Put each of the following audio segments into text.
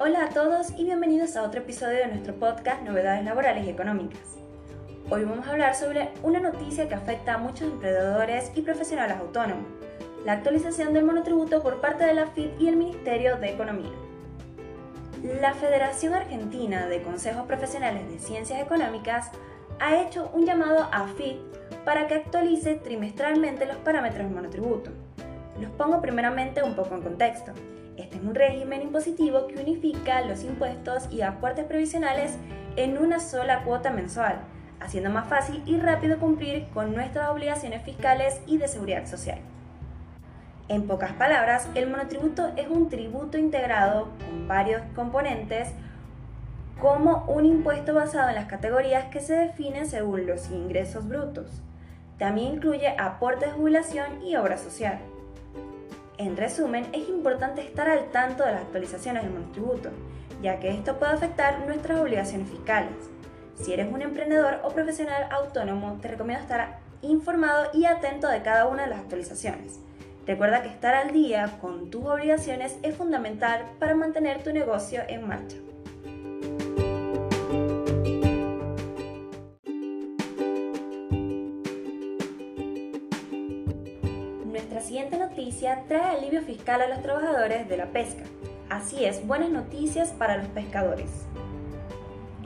Hola a todos y bienvenidos a otro episodio de nuestro podcast Novedades Laborales y Económicas. Hoy vamos a hablar sobre una noticia que afecta a muchos emprendedores y profesionales autónomos, la actualización del monotributo por parte de la FIT y el Ministerio de Economía. La Federación Argentina de Consejos Profesionales de Ciencias Económicas ha hecho un llamado a FIT para que actualice trimestralmente los parámetros del monotributo. Los pongo primeramente un poco en contexto. Este es un régimen impositivo que unifica los impuestos y aportes previsionales en una sola cuota mensual, haciendo más fácil y rápido cumplir con nuestras obligaciones fiscales y de seguridad social. En pocas palabras, el monotributo es un tributo integrado con varios componentes como un impuesto basado en las categorías que se definen según los ingresos brutos. También incluye aportes de jubilación y obra social. En resumen, es importante estar al tanto de las actualizaciones del monotributo, ya que esto puede afectar nuestras obligaciones fiscales. Si eres un emprendedor o profesional autónomo, te recomiendo estar informado y atento de cada una de las actualizaciones. Recuerda que estar al día con tus obligaciones es fundamental para mantener tu negocio en marcha. Nuestra siguiente noticia trae alivio fiscal a los trabajadores de la pesca. Así es, buenas noticias para los pescadores.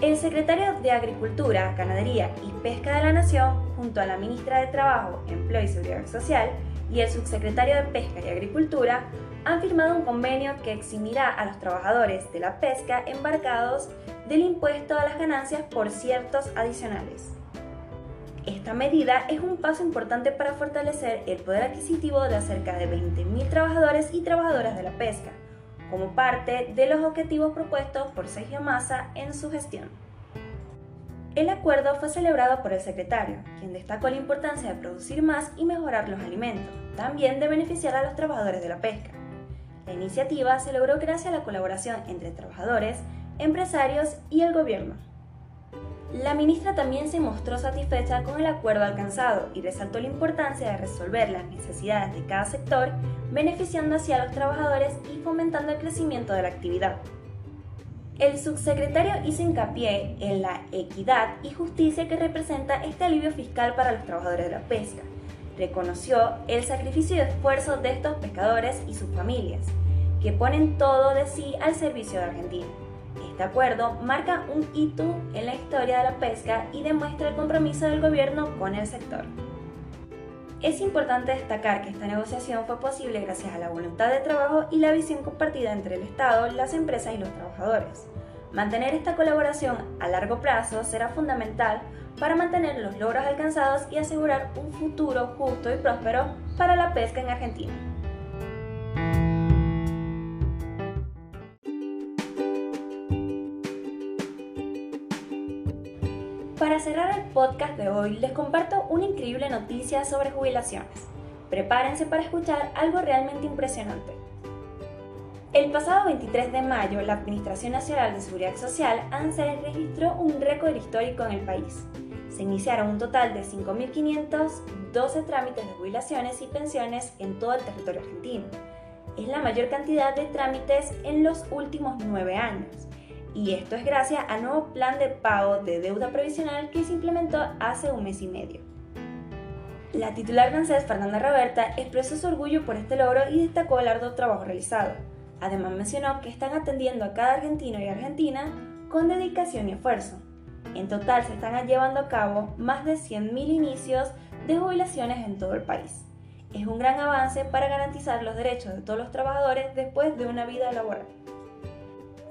El secretario de Agricultura, Ganadería y Pesca de la Nación, junto a la ministra de Trabajo, Empleo y Seguridad Social y el subsecretario de Pesca y Agricultura, han firmado un convenio que eximirá a los trabajadores de la pesca embarcados del impuesto a las ganancias por ciertos adicionales. Esta medida es un paso importante para fortalecer el poder adquisitivo de cerca de 20.000 trabajadores y trabajadoras de la pesca, como parte de los objetivos propuestos por Sergio Massa en su gestión. El acuerdo fue celebrado por el secretario, quien destacó la importancia de producir más y mejorar los alimentos, también de beneficiar a los trabajadores de la pesca. La iniciativa se logró gracias a la colaboración entre trabajadores, empresarios y el gobierno. La ministra también se mostró satisfecha con el acuerdo alcanzado y resaltó la importancia de resolver las necesidades de cada sector, beneficiando así a los trabajadores y fomentando el crecimiento de la actividad. El subsecretario hizo hincapié en la equidad y justicia que representa este alivio fiscal para los trabajadores de la pesca. Reconoció el sacrificio y esfuerzo de estos pescadores y sus familias, que ponen todo de sí al servicio de Argentina. Este acuerdo marca un hito en la historia de la pesca y demuestra el compromiso del gobierno con el sector. Es importante destacar que esta negociación fue posible gracias a la voluntad de trabajo y la visión compartida entre el Estado, las empresas y los trabajadores. Mantener esta colaboración a largo plazo será fundamental para mantener los logros alcanzados y asegurar un futuro justo y próspero para la pesca en Argentina. Para cerrar el podcast de hoy, les comparto una increíble noticia sobre jubilaciones. Prepárense para escuchar algo realmente impresionante. El pasado 23 de mayo, la Administración Nacional de Seguridad Social, ANSES, registró un récord histórico en el país. Se iniciaron un total de 5.512 trámites de jubilaciones y pensiones en todo el territorio argentino. Es la mayor cantidad de trámites en los últimos nueve años y esto es gracias al nuevo plan de pago de deuda previsional que se implementó hace un mes y medio. La titular ANSES, Fernanda Roberta, expresó su orgullo por este logro y destacó el arduo trabajo realizado. Además mencionó que están atendiendo a cada argentino y argentina con dedicación y esfuerzo. En total se están llevando a cabo más de 100.000 inicios de jubilaciones en todo el país. Es un gran avance para garantizar los derechos de todos los trabajadores después de una vida laboral.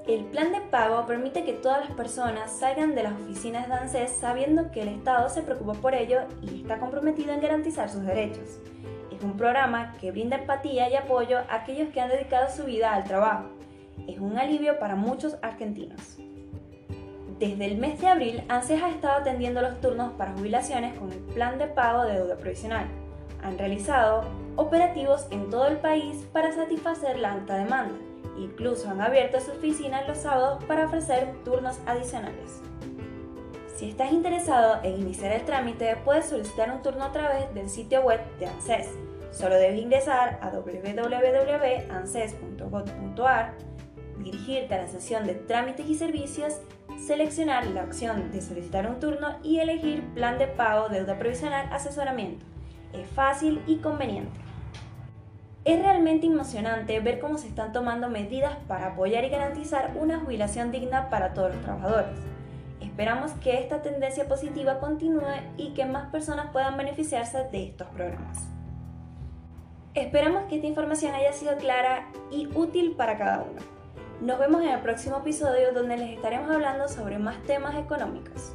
El plan de pago permite que todas las personas salgan de las oficinas de ANSES sabiendo que el Estado se preocupa por ello y está comprometido en garantizar sus derechos. Es un programa que brinda empatía y apoyo a aquellos que han dedicado su vida al trabajo. Es un alivio para muchos argentinos. Desde el mes de abril, ANSES ha estado atendiendo los turnos para jubilaciones con el plan de pago de deuda provisional. Han realizado operativos en todo el país para satisfacer la alta demanda Incluso han abierto su oficina los sábados para ofrecer turnos adicionales. Si estás interesado en iniciar el trámite, puedes solicitar un turno a través del sitio web de ANSES. Solo debes ingresar a www.anses.gov.ar, dirigirte a la sesión de trámites y servicios, seleccionar la opción de solicitar un turno y elegir plan de pago, deuda provisional, asesoramiento. Es fácil y conveniente. Es realmente emocionante ver cómo se están tomando medidas para apoyar y garantizar una jubilación digna para todos los trabajadores. Esperamos que esta tendencia positiva continúe y que más personas puedan beneficiarse de estos programas. Esperamos que esta información haya sido clara y útil para cada uno. Nos vemos en el próximo episodio donde les estaremos hablando sobre más temas económicos.